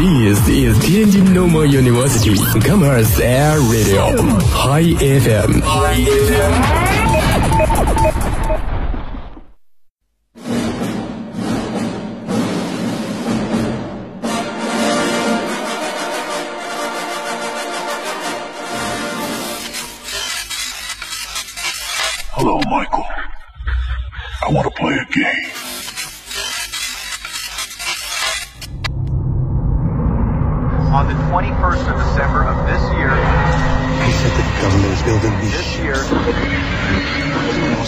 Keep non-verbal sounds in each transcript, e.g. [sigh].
This is Tianjin Normal University Commerce Air Radio High FM。Hello,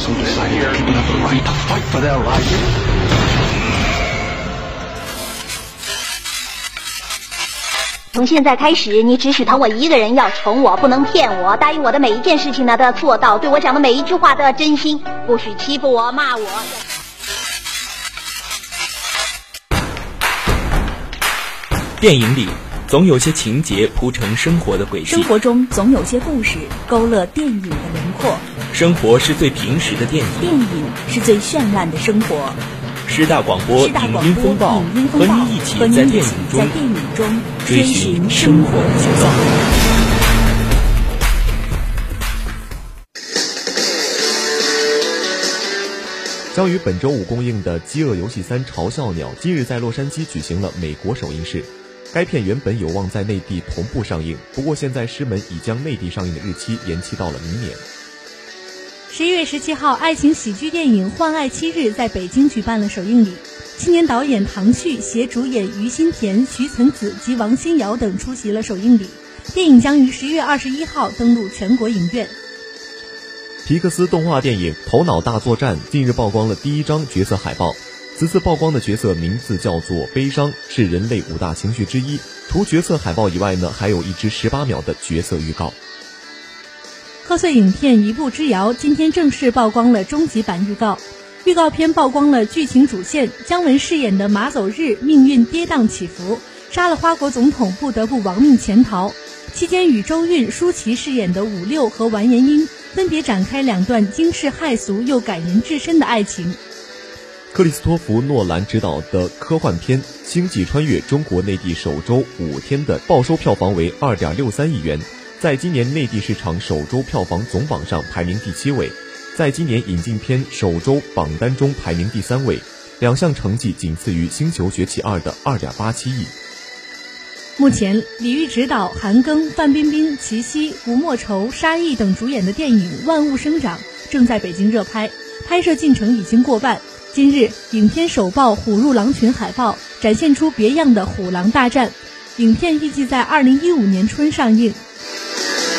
They also decided that people have the right to fight for their lives. 从现在开始，你只许疼我一个人，要宠我，不能骗我。答应我的每一件事情呢，都要做到；对我讲的每一句话都要真心，不许欺负我、骂我。电影里总有些情节铺成生活的轨迹生，活中总有些故事勾勒电影的轮廓，生活是最平实的电影。电影是最绚烂的生活。师大广播师大影音广播风暴影音风暴和你一起在电影在中电影中追寻生活的节奏。将于本周五公映的《饥饿游戏三：嘲笑鸟》今日在洛杉矶举行了美国首映式。该片原本有望在内地同步上映，不过现在师门已将内地上映的日期延期到了明年。十一月十七号，爱情喜剧电影《换爱七日》在北京举办了首映礼，青年导演唐旭携主演于心田、徐岑子及王新瑶等出席了首映礼。电影将于十一月二十一号登陆全国影院。皮克斯动画电影《头脑大作战》近日曝光了第一张角色海报。此次曝光的角色名字叫做悲伤，是人类五大情绪之一。除角色海报以外呢，还有一支十八秒的角色预告。贺岁影片《一步之遥》今天正式曝光了终极版预告。预告片曝光了剧情主线，姜文饰演的马走日命运跌宕起伏，杀了花国总统不得不亡命潜逃。期间与周韵、舒淇饰演的五六和完颜英分别展开两段惊世骇俗又感人至深的爱情。克里斯托弗·诺兰执导的科幻片《星际穿越》中国内地首周五天的报收票房为二点六三亿元，在今年内地市场首周票房总榜上排名第七位，在今年引进片首周榜单中排名第三位，两项成绩仅次于《星球崛起二》的二点八七亿。目前，李玉执导、韩庚、范冰冰、齐溪、吴莫愁、沙溢等主演的电影《万物生长》正在北京热拍，拍摄进程已经过半。今日，影片首曝虎入狼群海报，展现出别样的虎狼大战。影片预计在二零一五年春上映。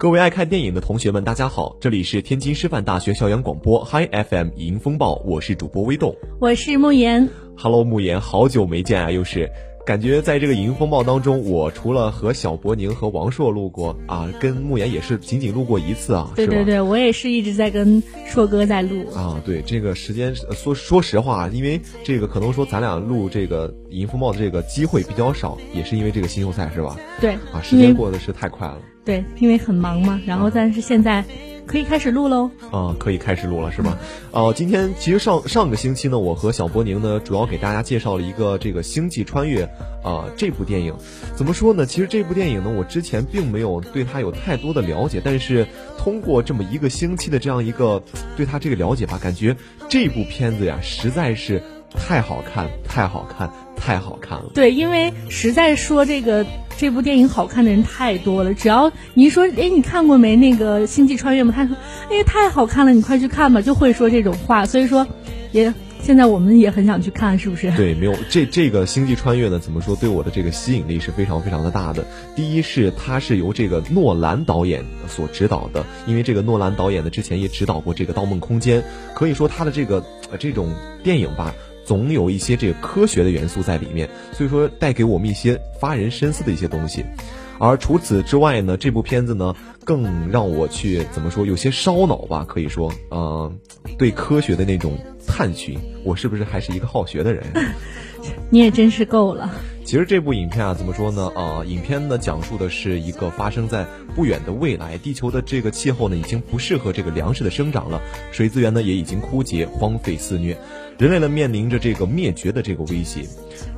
各位爱看电影的同学们，大家好，这里是天津师范大学校园广播 Hi FM 影音风暴，我是主播微动。我是慕言，Hello，慕言，好久没见啊，又是。感觉在这个影音风暴当中，我除了和小博宁和王硕录过啊，跟慕言也是仅仅录过一次啊，对对对，我也是一直在跟硕哥在录。啊，对这个时间呃说说实话，因为这个可能说咱俩录这个影音风暴的这个机会比较少，也是因为这个新秀赛是吧？对啊，时间过得是太快了。对，因为很忙嘛，然后但是现在可以开始录喽。啊，可以开始录了是吧？哦、今天其实上上个星期呢，我和小波宁呢，主要给大家介绍了一个这个《星际穿越》啊、这部电影。怎么说呢？其实这部电影呢，我之前并没有对它有太多的了解，但是通过这么一个星期的这样一个对它这个了解吧，感觉这部片子呀，实在是太好看，太好看，太好看了。对，因为实在说这个这部电影好看的人太多了，只要你说，哎，你看过没那个《星际穿越》吗？他说，哎，太好看了，你快去看吧，就会说这种话。所以说，也现在我们也很想去看，是不是？对，没有这这个星际穿越呢，怎么说对我的这个吸引力是非常非常的大的。第一是它是由这个诺兰导演所指导的，因为这个诺兰导演呢之前也指导过这个《盗梦空间》，可以说他的这个呃这种电影吧。总有一些这个科学的元素在里面，所以说带给我们一些发人深思的一些东西。而除此之外呢，这部片子呢更让我去怎么说，有些烧脑吧，可以说，呃，对科学的那种探寻，我是不是还是一个好学的人？[laughs] 你也真是够了。其实这部影片啊，怎么说呢？啊，影片呢讲述的是一个发生在不远的未来，地球的这个气候呢已经不适合这个粮食的生长了，水资源呢也已经枯竭，荒废肆虐，人类呢面临着这个灭绝的这个威胁。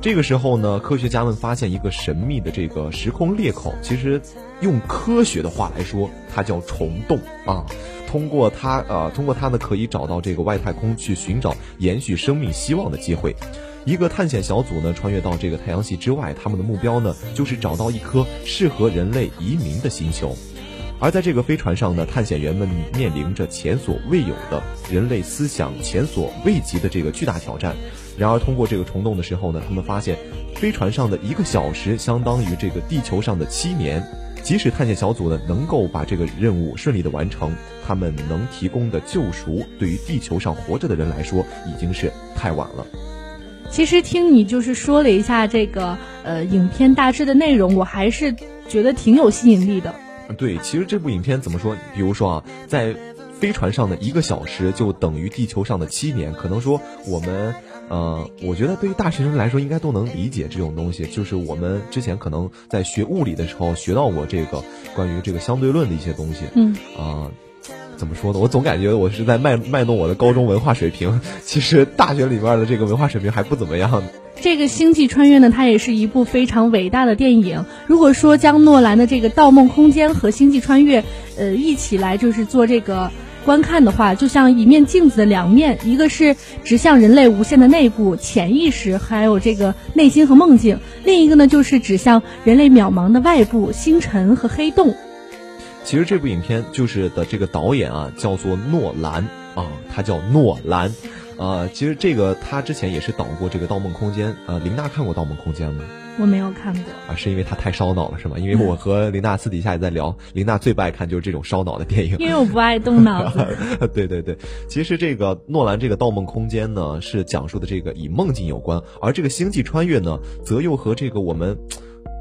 这个时候呢，科学家们发现一个神秘的这个时空裂口，其实用科学的话来说，它叫虫洞啊。通过它，呃，通过它呢，可以找到这个外太空去寻找延续生命希望的机会。一个探险小组呢，穿越到这个太阳系之外，他们的目标呢，就是找到一颗适合人类移民的星球。而在这个飞船上呢，探险员们面临着前所未有的人类思想前所未及的这个巨大挑战。然而，通过这个虫洞的时候呢，他们发现，飞船上的一个小时相当于这个地球上的七年。即使探险小组呢能够把这个任务顺利的完成，他们能提供的救赎，对于地球上活着的人来说，已经是太晚了。其实听你就是说了一下这个呃影片大致的内容，我还是觉得挺有吸引力的。对，其实这部影片怎么说？比如说啊，在飞船上的一个小时就等于地球上的七年，可能说我们呃，我觉得对于大学生来说应该都能理解这种东西。就是我们之前可能在学物理的时候学到过这个关于这个相对论的一些东西。嗯啊。怎么说呢？我总感觉我是在卖卖弄我的高中文化水平，其实大学里面的这个文化水平还不怎么样。这个《星际穿越》呢，它也是一部非常伟大的电影。如果说将诺兰的这个《盗梦空间》和《星际穿越》呃一起来就是做这个观看的话，就像一面镜子的两面，一个是指向人类无限的内部潜意识，还有这个内心和梦境；另一个呢，就是指向人类渺茫的外部星辰和黑洞。其实这部影片就是的这个导演啊，叫做诺兰啊，他叫诺兰，呃，其实这个他之前也是导过这个《盗梦空间》呃，林娜看过《盗梦空间》吗？我没有看过啊，是因为他太烧脑了是吗？因为我 [laughs] 和林娜私底下也在聊，林娜最不爱看就是这种烧脑的电影，[laughs] 因为我不爱动脑子。[laughs] 对对对，其实这个诺兰这个《盗梦空间》呢，是讲述的这个以梦境有关，而这个《星际穿越》呢，则又和这个我们。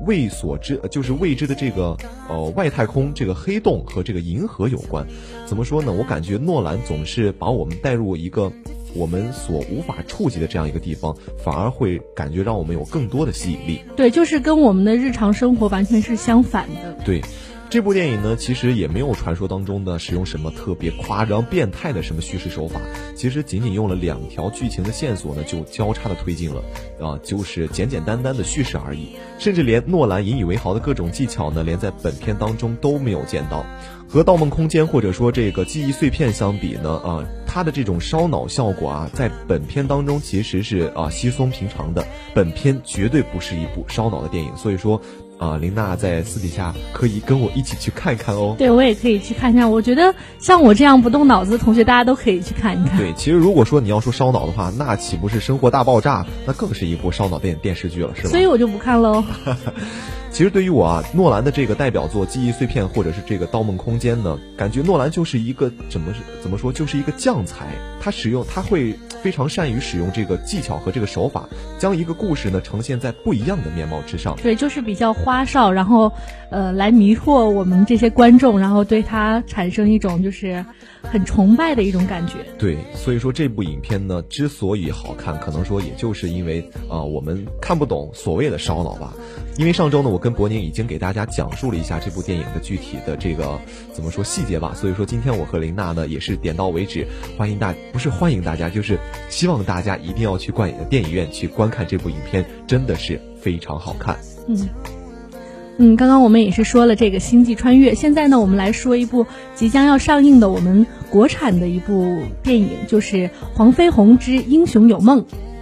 未所知，就是未知的这个呃外太空这个黑洞和这个银河有关。怎么说呢？我感觉诺兰总是把我们带入一个我们所无法触及的这样一个地方，反而会感觉让我们有更多的吸引力。对，就是跟我们的日常生活完全是相反的。对。这部电影呢，其实也没有传说当中的使用什么特别夸张、变态的什么叙事手法，其实仅仅用了两条剧情的线索呢，就交叉的推进了，啊，就是简简单单的叙事而已，甚至连诺兰引以为豪的各种技巧呢，连在本片当中都没有见到。和《盗梦空间》或者说这个记忆碎片相比呢，啊，它的这种烧脑效果啊，在本片当中其实是啊稀松平常的。本片绝对不是一部烧脑的电影，所以说。啊，林娜在私底下可以跟我一起去看一看哦。对，我也可以去看看。我觉得像我这样不动脑子的同学，大家都可以去看一看。对，其实如果说你要说烧脑的话，那岂不是《生活大爆炸》？那更是一部烧脑电电视剧了，是吧？所以我就不看喽。[laughs] 其实对于我啊，诺兰的这个代表作《记忆碎片》或者是这个《盗梦空间》呢，感觉诺兰就是一个怎么怎么说，就是一个将才。他使用他会非常善于使用这个技巧和这个手法，将一个故事呢呈现在不一样的面貌之上。对，就是比较花哨，然后呃来迷惑我们这些观众，然后对他产生一种就是很崇拜的一种感觉。对，所以说这部影片呢之所以好看，可能说也就是因为啊我们看不懂所谓的烧脑吧。因为上周呢，我跟伯宁已经给大家讲述了一下这部电影的具体的这个怎么说细节吧，所以说今天我和林娜呢也是点到为止，欢迎大不是欢迎大家，就是希望大家一定要去观电影院去观看这部影片，真的是非常好看。嗯嗯，刚刚我们也是说了这个《星际穿越》，现在呢我们来说一部即将要上映的我们国产的一部电影，就是《黄飞鸿之英雄有梦》。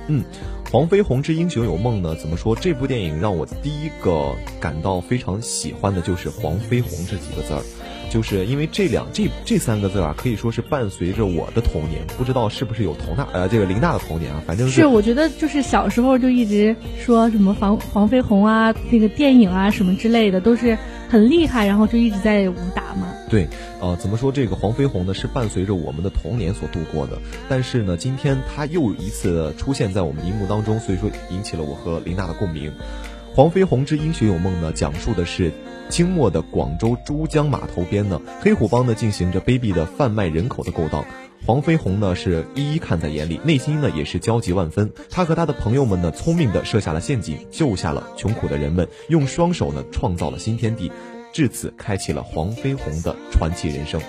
嗯。《黄飞鸿之英雄有梦》呢？怎么说？这部电影让我第一个感到非常喜欢的就是“黄飞鸿”这几个字儿，就是因为这两这这三个字啊，可以说是伴随着我的童年。不知道是不是有佟娜呃这个林娜的童年啊？反正是我觉得就是小时候就一直说什么黄黄飞鸿啊，那个电影啊什么之类的都是很厉害，然后就一直在武打嘛。对，呃，怎么说这个黄飞鸿呢？是伴随着我们的童年所度过的。但是呢，今天他又一次出现在我们荧幕当中，所以说引起了我和琳娜的共鸣。《黄飞鸿之英雄有梦》呢，讲述的是清末的广州珠江码头边呢，黑虎帮呢进行着卑鄙的贩卖人口的勾当。黄飞鸿呢是一一看在眼里，内心呢也是焦急万分。他和他的朋友们呢，聪明的设下了陷阱，救下了穷苦的人们，用双手呢创造了新天地，至此开启了黄飞鸿的传奇人生。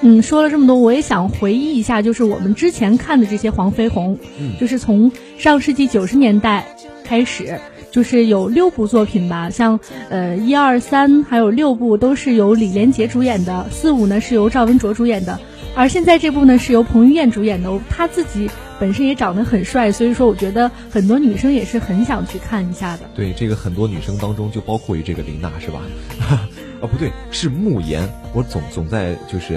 嗯，说了这么多，我也想回忆一下，就是我们之前看的这些黄飞鸿，嗯就是从上世纪九十年代开始，就是有六部作品吧，像呃一二三还有六部都是由李连杰主演的，四五呢是由赵文卓主演的，而现在这部呢是由彭于晏主演的，他自己本身也长得很帅，所以说我觉得很多女生也是很想去看一下的。对，这个很多女生当中就包括于这个林娜是吧？[laughs] 啊，不对，是慕言。我总总在就是，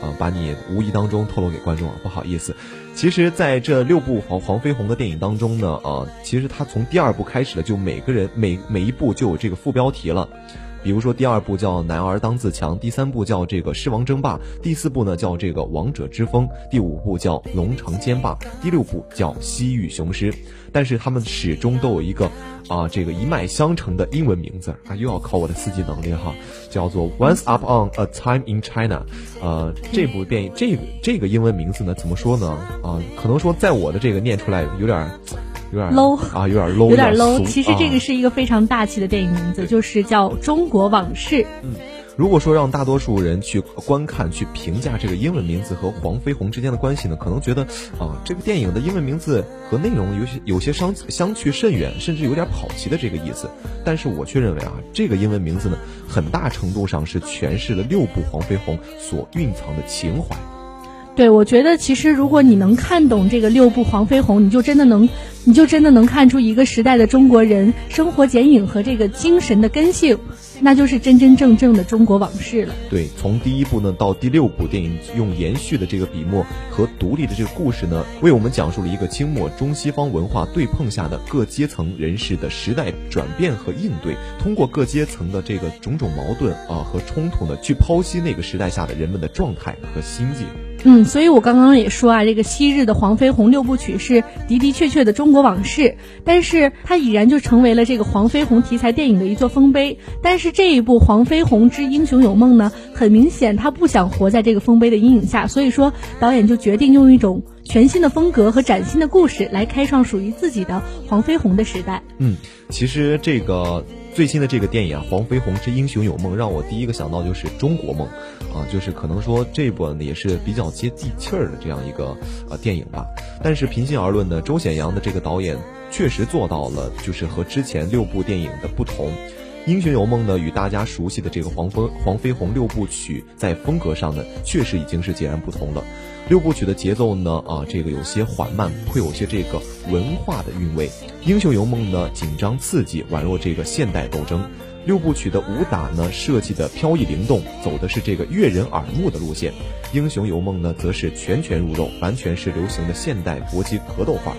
啊、把你无意当中透露给观众啊，不好意思。其实，在这六部黄黄飞鸿的电影当中呢，啊，其实他从第二部开始的，就每个人每每一部就有这个副标题了。比如说第二部叫《男儿当自强》，第三部叫这个《狮王争霸》，第四部呢叫这个《王者之风》，第五部叫《龙城坚霸》，第六部叫《西域雄狮》。但是他们始终都有一个啊，这个一脉相承的英文名字啊，又要考我的四级能力哈，叫做《Once Upon a Time in China》。呃，这部电影这个这个英文名字呢，怎么说呢？啊，可能说在我的这个念出来有点有点 low 啊，有点 low，有点 low，其实这啊个是一个非常大气的电影名字，就是叫《中国往事》。如果说让大多数人去观看、去评价这个英文名字和黄飞鸿之间的关系呢，可能觉得啊，这部电影的英文名字和内容有些有些相相去甚远，甚至有点跑题的这个意思。但是我却认为啊，这个英文名字呢，很大程度上是诠释了六部黄飞鸿所蕴藏的情怀。对，我觉得其实如果你能看懂这个六部黄飞鸿，你就真的能，你就真的能看出一个时代的中国人生活剪影和这个精神的根性，那就是真真正正的中国往事了。对，从第一部呢到第六部电影，用延续的这个笔墨和独立的这个故事呢，为我们讲述了一个清末中西方文化对碰下的各阶层人士的时代转变和应对，通过各阶层的这个种种矛盾啊和冲突呢，去剖析那个时代下的人们的状态和心境。嗯，所以我刚刚也说啊，这个昔日的黄飞鸿六部曲是的的确确的中国往事，但是它已然就成为了这个黄飞鸿题材电影的一座丰碑。但是这一部《黄飞鸿之英雄有梦》呢，很明显他不想活在这个丰碑的阴影下，所以说导演就决定用一种全新的风格和崭新的故事来开创属于自己的黄飞鸿的时代。嗯，其实这个最新的这个电影啊，《黄飞鸿之英雄有梦》，让我第一个想到就是中国梦，啊，就是可能说这一部呢也是比较接地气儿的这样一个呃电影吧。但是平心而论呢，周显阳的这个导演确实做到了，就是和之前六部电影的不同。《英雄有梦》呢，与大家熟悉的这个黄飞黄飞鸿六部曲在风格上呢，确实已经是截然不同了。六部曲的节奏呢，啊，这个有些缓慢，会有些这个文化的韵味。《英雄游梦》呢，紧张刺激，宛若这个现代斗争。六部曲的武打呢，设计的飘逸灵动，走的是这个悦人耳目的路线。《英雄游梦》呢，则是拳拳入肉，完全是流行的现代搏击格斗范儿。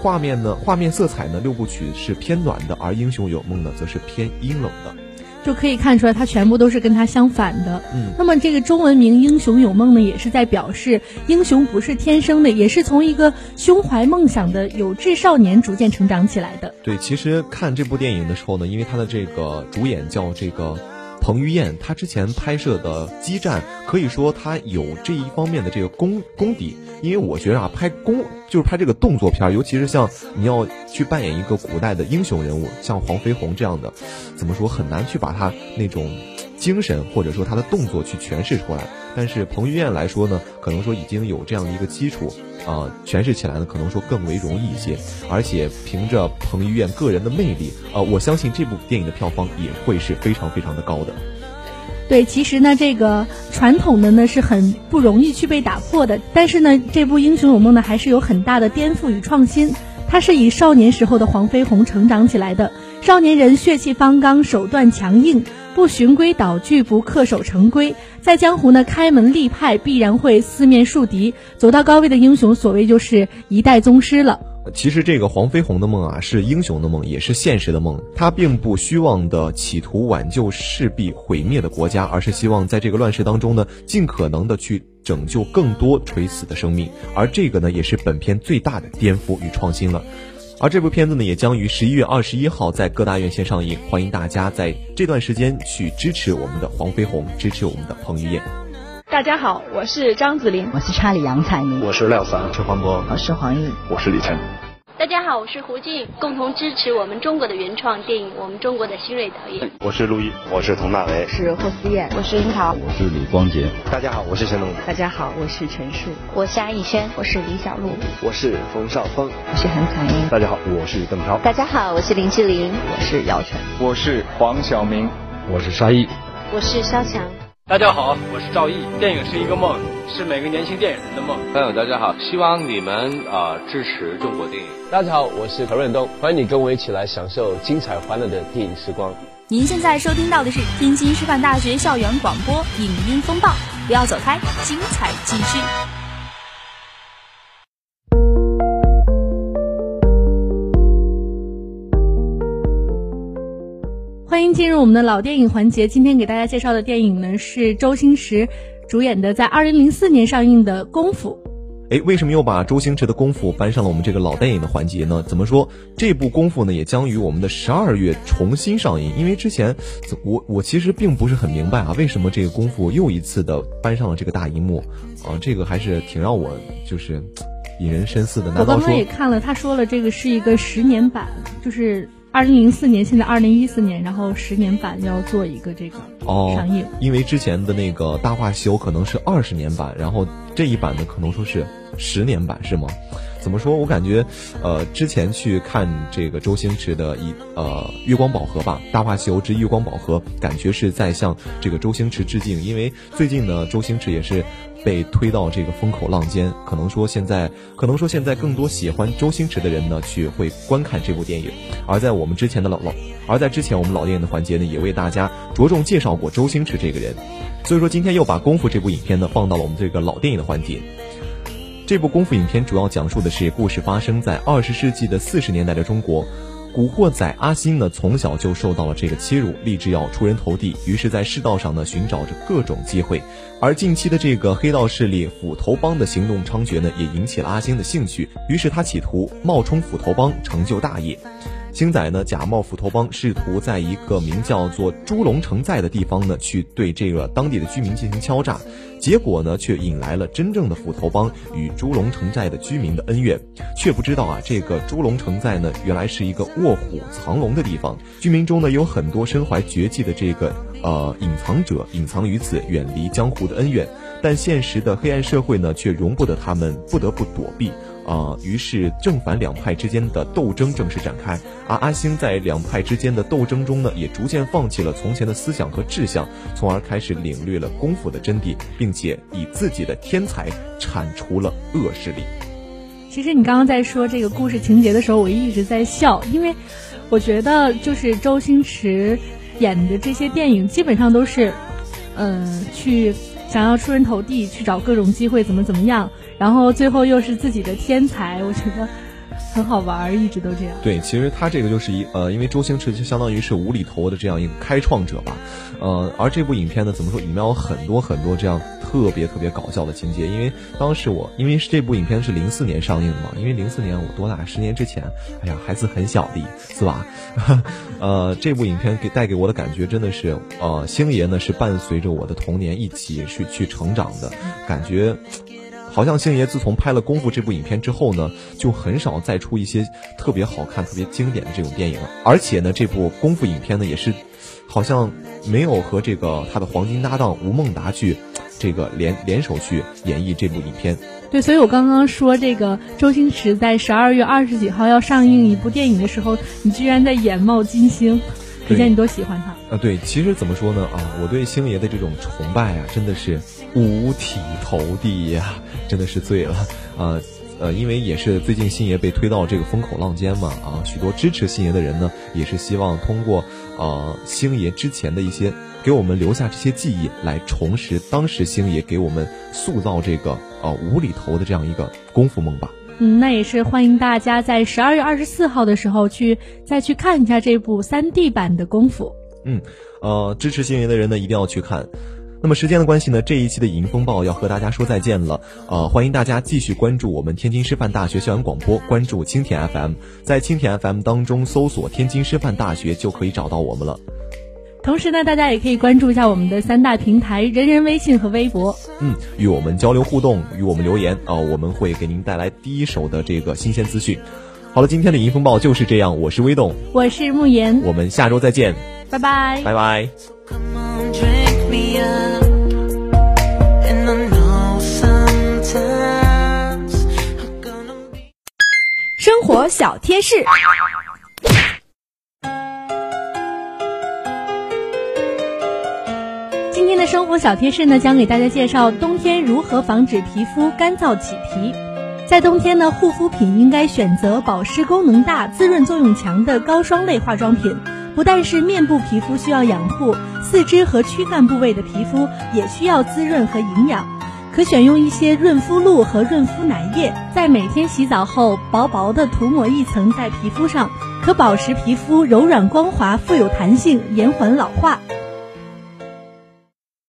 画面呢，画面色彩呢，六部曲是偏暖的，而《英雄有梦》呢，则是偏阴冷的。就可以看出来，它全部都是跟它相反的。嗯，那么这个中文名《英雄有梦》呢，也是在表示英雄不是天生的，也是从一个胸怀梦想的有志少年逐渐成长起来的。对，其实看这部电影的时候呢，因为他的这个主演叫这个彭于晏，他之前拍摄的《激战》，可以说他有这一方面的这个功功底。因为我觉得啊，拍功就是拍这个动作片，尤其是像你要去扮演一个古代的英雄人物，像黄飞鸿这样的，怎么说很难去把他那种精神或者说他的动作去诠释出来。但是彭于晏来说呢，可能说已经有这样的一个基础，啊、诠释起来呢，可能说更为容易一些。而且凭着彭于晏个人的魅力，啊、我相信这部电影的票房也会是非常非常的高的。对，其实呢，这个传统的呢是很不容易去被打破的，但是呢，这部《英雄有梦》呢还是有很大的颠覆与创新。它是以少年时候的黄飞鸿成长起来的，少年人血气方刚，手段强硬，不循规蹈矩，不恪守成规，在江湖呢开门立派，必然会四面树敌，走到高位的英雄，所谓就是一代宗师了。其实这个黄飞鸿的梦啊，是英雄的梦，也是现实的梦。他并不虚妄的企图挽救势必毁灭的国家，而是希望在这个乱世当中呢，尽可能的去拯救更多垂死的生命。而这个呢，也是本片最大的颠覆与创新了。而这部片子呢，也将于十一月二十一号在各大院线上映，欢迎大家在这段时间去支持我们的黄飞鸿，支持我们的彭于晏。大家好，我是张子琳，我是查理杨采妮，我是廖凡，我是黄渤，我是黄奕，我是李晨。大家好，我是胡静，共同支持我们中国的原创电影，我们中国的新锐导演。我是陆毅，我是佟大为，是霍思燕，我是樱桃，我是李光洁。大家好，我是陈龙。大家好，我是陈数，我是安以轩，我是李小璐，我是冯绍峰，我是韩彩英。大家好，我是邓超。大家好，我是林志玲，我是姚晨，我是黄晓明，我是沙溢，我是肖强。大家好，我是赵毅。电影是一个梦，是每个年轻电影人的梦。朋友，大家好，希望你们啊、呃、支持中国电影。大家好，我是何润东，欢迎你跟我一起来享受精彩欢乐的电影时光。您现在收听到的是天津师范大学校园广播《影音风暴》，不要走开，精彩继续。欢迎进入我们的老电影环节。今天给大家介绍的电影呢是周星驰主演的，在二零零四年上映的《功夫》。哎，为什么又把周星驰的《功夫》搬上了我们这个老电影的环节呢？怎么说？这部《功夫》呢也将于我们的十二月重新上映。因为之前我我其实并不是很明白啊，为什么这个《功夫》又一次的搬上了这个大荧幕啊？这个还是挺让我就是引人深思的。难道说我刚刚也看了，他说了这个是一个十年版，就是。二零零四年，现在二零一四年，然后十年版要做一个这个上映、哦，因为之前的那个《大话西游》可能是二十年版，然后这一版呢可能说是十年版，是吗？怎么说？我感觉，呃，之前去看这个周星驰的一呃《月光宝盒》吧，《大话西游之月光宝盒》，感觉是在向这个周星驰致敬，因为最近呢，周星驰也是。被推到这个风口浪尖，可能说现在，可能说现在更多喜欢周星驰的人呢，去会观看这部电影。而在我们之前的老老，而在之前我们老电影的环节呢，也为大家着重介绍过周星驰这个人。所以说今天又把《功夫》这部影片呢放到了我们这个老电影的环节。这部《功夫》影片主要讲述的是故事发生在二十世纪的四十年代的中国。古惑仔阿星呢，从小就受到了这个欺辱，立志要出人头地，于是，在世道上呢寻找着各种机会。而近期的这个黑道势力斧头帮的行动猖獗呢，也引起了阿星的兴趣，于是他企图冒充斧头帮，成就大业。星仔呢，假冒斧头帮，试图在一个名叫做猪龙城寨的地方呢，去对这个当地的居民进行敲诈，结果呢，却引来了真正的斧头帮与猪龙城寨的居民的恩怨，却不知道啊，这个猪龙城寨呢，原来是一个卧虎藏龙的地方，居民中呢，有很多身怀绝技的这个呃隐藏者，隐藏于此，远离江湖的恩怨，但现实的黑暗社会呢，却容不得他们，不得不躲避。啊、呃，于是正反两派之间的斗争正式展开。而阿星在两派之间的斗争中呢，也逐渐放弃了从前的思想和志向，从而开始领略了功夫的真谛，并且以自己的天才铲除了恶势力。其实你刚刚在说这个故事情节的时候，我一直在笑，因为我觉得就是周星驰演的这些电影基本上都是，嗯、去想要出人头地，去找各种机会，怎么怎么样。然后最后又是自己的天才，我觉得很好玩，一直都这样。对，其实他这个就是一呃，因为周星驰就相当于是无厘头的这样一个开创者吧，呃，而这部影片呢，怎么说，里面有很多很多这样特别特别搞笑的情节。因为当时我，因为是这部影片是零四年上映的嘛，因为零四年我多大？十年之前，哎呀，孩子很小的，是吧？[laughs] 呃，这部影片给带给我的感觉真的是，呃，星爷呢是伴随着我的童年一起去去成长的感觉。好像星爷自从拍了《功夫》这部影片之后呢，就很少再出一些特别好看、特别经典的这种电影了。而且呢，这部《功夫》影片呢，也是好像没有和这个他的黄金搭档吴孟达去这个联联手去演绎这部影片。对，所以我刚刚说这个周星驰在十二月二十几号要上映一部电影的时候，你居然在眼冒金星，可见你多喜欢他。啊，对，其实怎么说呢？啊，我对星爷的这种崇拜啊，真的是五体投地呀。真的是醉了，啊，呃，因为也是最近星爷被推到这个风口浪尖嘛，啊，许多支持星爷的人呢，也是希望通过呃星爷之前的一些给我们留下这些记忆，来重拾当时星爷给我们塑造这个呃无厘头的这样一个功夫梦吧。嗯，那也是欢迎大家在十二月二十四号的时候去再去看一下这部三 D 版的功夫。嗯，呃，支持星爷的人呢，一定要去看。那么时间的关系呢，这一期的影音风暴要和大家说再见了。呃，欢迎大家继续关注我们天津师范大学校园广播，关注蜻蜓 FM，在蜻蜓 FM 当中搜索天津师范大学就可以找到我们了。同时呢，大家也可以关注一下我们的三大平台：人人微信和微博。嗯，与我们交流互动，与我们留言啊、我们会给您带来第一手的这个新鲜资讯。好了，今天的银风暴就是这样，我是微动，我是慕言，我们下周再见，拜拜，拜拜。生活小贴士。生活小贴士呢，将给大家介绍冬天如何防止皮肤干燥起皮。在冬天呢，护肤品应该选择保湿功能大、滋润作用强的膏霜类化妆品。不但是面部皮肤需要养护，四肢和躯干部位的皮肤也需要滋润和营养。可选用一些润肤露和润肤奶液，在每天洗澡后薄薄的涂抹一层在皮肤上，可保持皮肤柔软光滑、富有弹性，延缓老化。